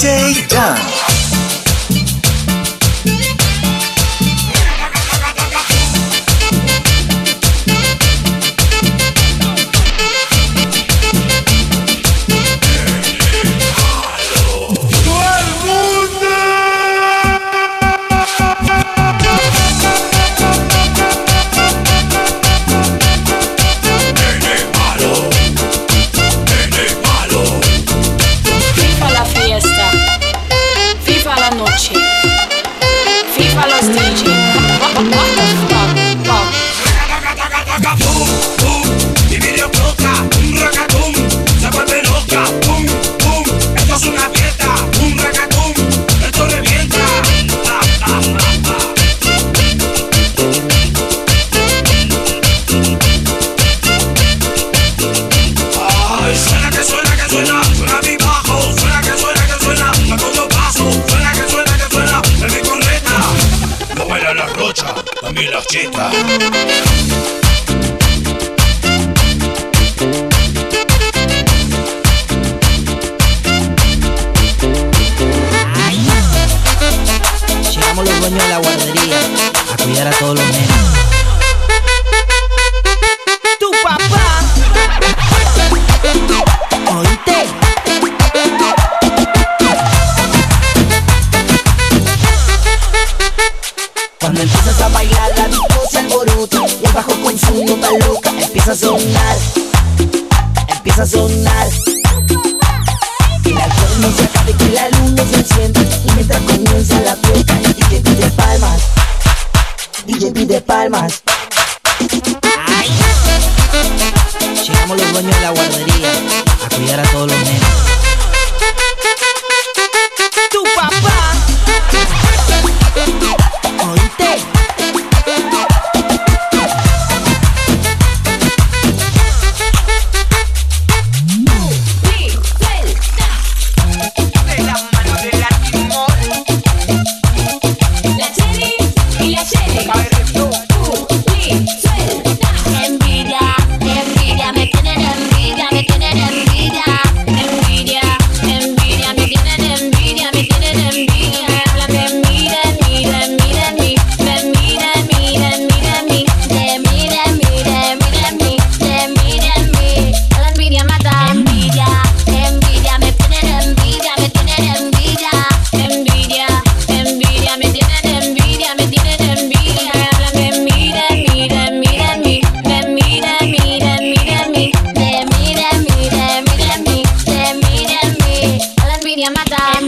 Day Done. Chica. a. Que la alcohol no se acabe, que la luz se encienda. Y mientras comienza la fiesta, DJ pide palmas. DJ pide palmas. Llegamos los dueños de la guardería a cuidar a todos los nenes.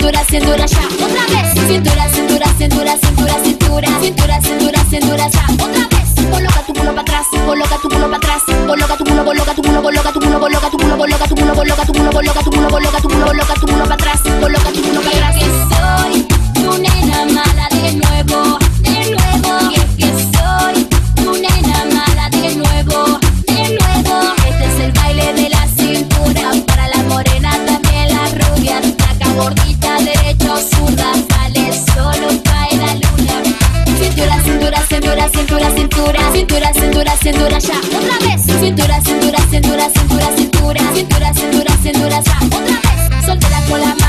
cintura, cintura, ya. Otra vez. Cintura, cintura, cintura, cintura, cintura. Cintura, cintura, cintura, ya. Otra vez. Coloca tu culo para atrás. Coloca tu culo para atrás. Coloca tu culo, coloca tu culo, coloca tu culo, coloca tu culo, coloca tu culo, coloca tu culo, coloca tu culo, coloca tu culo, coloca tu culo, coloca Cintura, cintura, cintura, ya. Otra vez. Cintura, cintura, cintura, cintura, cintura. Cintura, cintura, cintura, ya. Otra vez. Soltera con la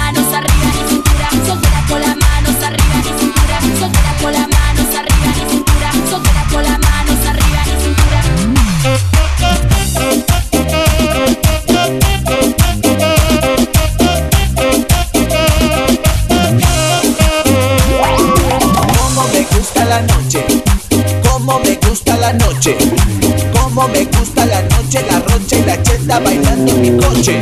noche, la rocha y la cheta bailando en mi coche.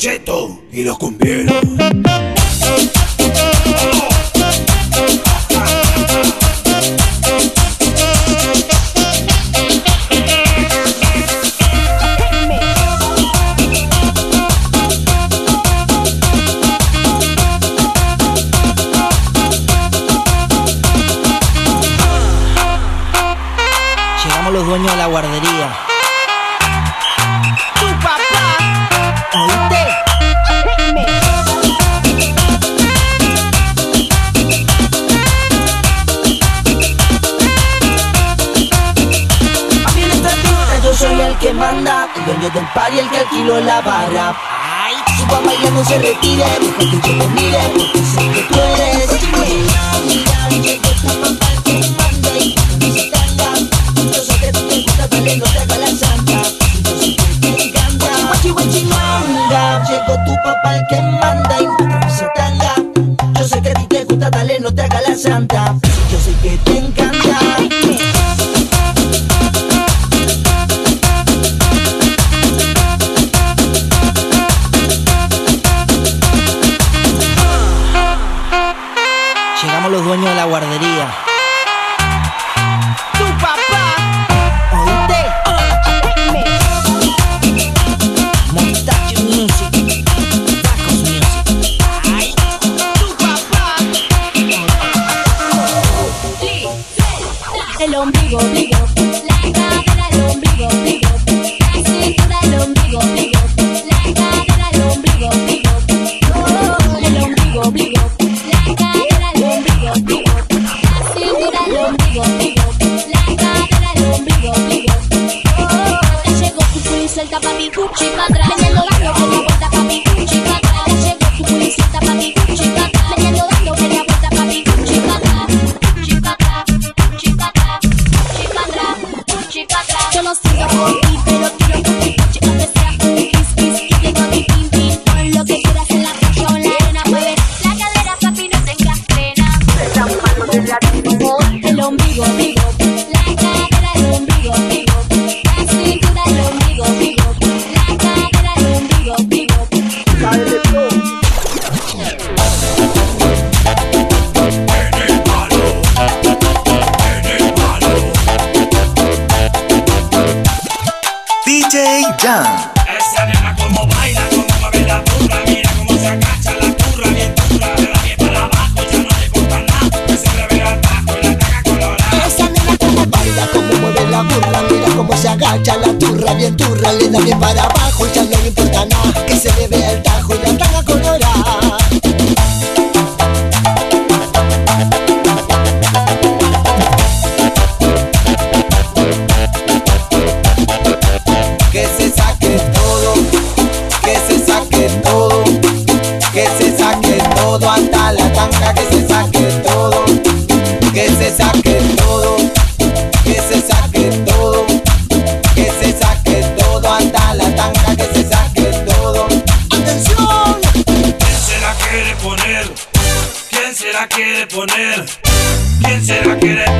Chetos y los cumbieros. Llegamos los dueños de la guardería. Tu papá. Manda, el dueño del y el que alquiló la barra. Ay, Su papá ya no se retire, deja que yo te mire, porque sé que tú eres llegó tu papá el que manda y. Yo sé que ti te gusta, la santa. Llegamos los dueños de la guardería. Tu papá. ¿Oíste? Mostacho Music. Tacos Music. Ay, Tu papá. El ombligo, ombligo, la cadera, el ombligo, ombligo, la cintura, el ombligo, ombligo, tu princesa pa' mi cuchi pa' atrás, Jan. Esa nena como baila, como mueve la burra, mira cómo se agacha la turra, bien turra, de la bien para abajo, ya no le gusta nada, que se le ve al bajo y la taca colorada. Esa nena como baila, como mueve la burla, mira cómo se agacha la turra, bien turra, le da bien para abajo y ya no le importa nada, que se le vea el poner? ¿Quién se la quiere poner?